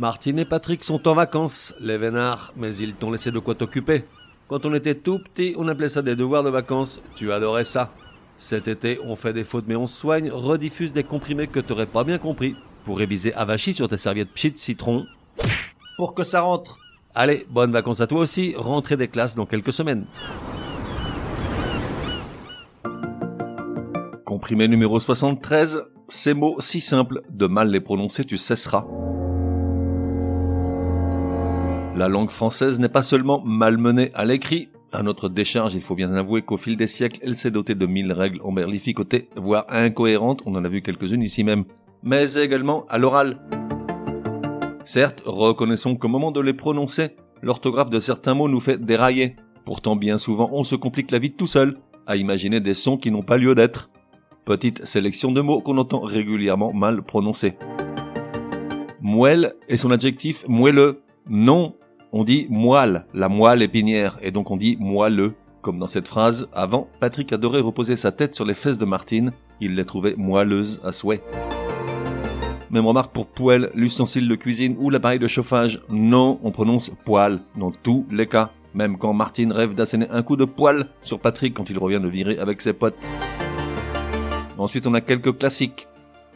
Martine et Patrick sont en vacances, les vénards, mais ils t'ont laissé de quoi t'occuper. Quand on était tout petit, on appelait ça des devoirs de vacances. Tu adorais ça. Cet été, on fait des fautes mais on soigne, rediffuse des comprimés que t'aurais pas bien compris. Pour réviser avachi sur tes serviettes pchit citron. Pour que ça rentre. Allez, bonnes vacances à toi aussi, rentrée des classes dans quelques semaines. Comprimé numéro 73, ces mots si simples, de mal les prononcer tu cesseras. La langue française n'est pas seulement malmenée à l'écrit, à notre décharge, il faut bien avouer qu'au fil des siècles, elle s'est dotée de mille règles emberlificotées, voire incohérentes, on en a vu quelques-unes ici même, mais également à l'oral. Certes, reconnaissons qu'au moment de les prononcer, l'orthographe de certains mots nous fait dérailler. Pourtant, bien souvent, on se complique la vie tout seul, à imaginer des sons qui n'ont pas lieu d'être. Petite sélection de mots qu'on entend régulièrement mal prononcés. Moelle est son adjectif moelleux. Non, on dit moelle, la moelle épinière, et donc on dit moelleux. Comme dans cette phrase, avant, Patrick adorait reposer sa tête sur les fesses de Martine, il les trouvait moelleuses à souhait. Même remarque pour poêle, l'ustensile de cuisine ou l'appareil de chauffage. Non, on prononce poêle dans tous les cas. Même quand Martine rêve d'asséner un coup de poêle sur Patrick quand il revient de virer avec ses potes. Ensuite, on a quelques classiques.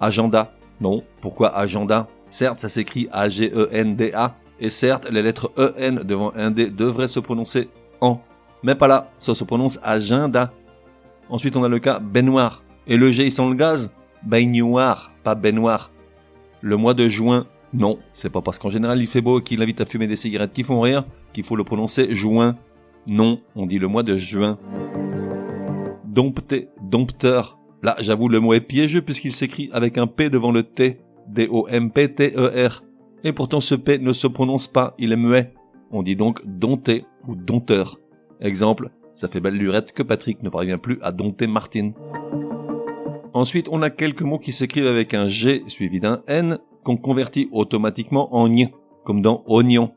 Agenda. Non, pourquoi agenda? Certes, ça s'écrit A-G-E-N-D-A, et certes, les lettres EN devant un D devraient se prononcer en. Mais pas là, ça se prononce agenda. Ensuite, on a le cas baignoire. Et le G sans le gaz? Baignoire, pas baignoire. Le mois de juin, non, c'est pas parce qu'en général il fait beau et qu'il invite à fumer des cigarettes qui font rire qu'il faut le prononcer juin. Non, on dit le mois de juin. Dompter, dompteur. Là, j'avoue, le mot est piégeux puisqu'il s'écrit avec un P devant le T. D-O-M-P-T-E-R. Et pourtant ce P ne se prononce pas, il est muet. On dit donc dompter ou dompteur. Exemple, ça fait belle lurette que Patrick ne parvient plus à dompter Martine. Ensuite, on a quelques mots qui s'écrivent avec un G suivi d'un N qu'on convertit automatiquement en N, comme dans oignon.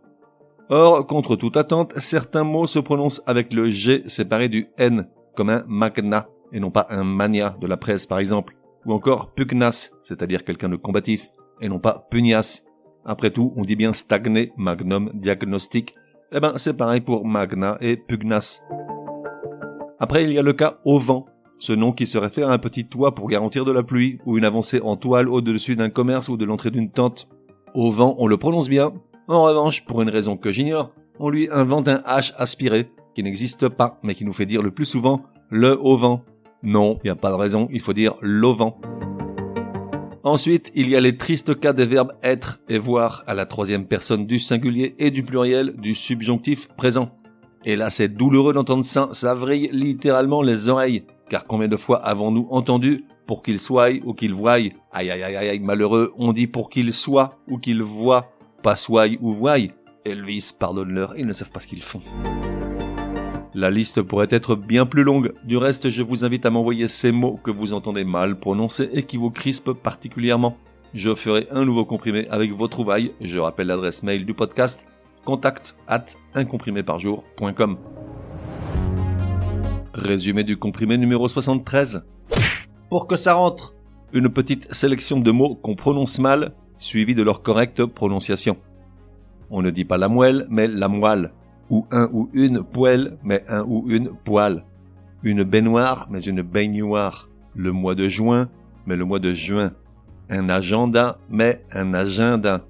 Or, contre toute attente, certains mots se prononcent avec le G séparé du N, comme un magna, et non pas un mania de la presse par exemple. Ou encore pugnas, c'est-à-dire quelqu'un de combatif, et non pas pugnas. Après tout, on dit bien stagné, magnum, diagnostic. Eh ben, c'est pareil pour magna et pugnas. Après, il y a le cas au vent, ce nom qui se réfère à un petit toit pour garantir de la pluie, ou une avancée en toile au-dessus d'un commerce ou de l'entrée d'une tente. Au vent, on le prononce bien. En revanche, pour une raison que j'ignore, on lui invente un H aspiré, qui n'existe pas, mais qui nous fait dire le plus souvent le au vent. Non, il n'y a pas de raison, il faut dire l'auvent. Ensuite, il y a les tristes cas des verbes être et voir à la troisième personne du singulier et du pluriel du subjonctif présent. Et là, c'est douloureux d'entendre ça, ça vrille littéralement les oreilles. Car combien de fois avons-nous entendu pour qu'il soit ou qu'il voie Aïe aïe aïe aïe malheureux, on dit pour qu'il soit ou qu'il voie, pas soit ou voie. Elvis, pardonne-leur, ils ne savent pas ce qu'ils font. La liste pourrait être bien plus longue. Du reste, je vous invite à m'envoyer ces mots que vous entendez mal prononcer et qui vous crispent particulièrement. Je ferai un nouveau comprimé avec vos trouvailles. Je rappelle l'adresse mail du podcast contact at uncompriméparjour.com. Résumé du comprimé numéro 73. Pour que ça rentre, une petite sélection de mots qu'on prononce mal, suivi de leur correcte prononciation. On ne dit pas la moelle, mais la moelle. Ou un ou une poêle, mais un ou une poêle. Une baignoire, mais une baignoire. Le mois de juin, mais le mois de juin. Un agenda, mais un agenda.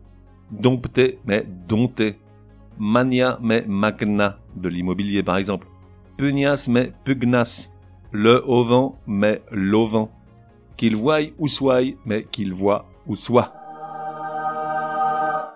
Dompter, mais dompter. Mania, mais magna. De l'immobilier, par exemple pugnas mais pugnas, le auvent mais l'auvent, qu'il voie ou soit mais qu'il voit ou soit.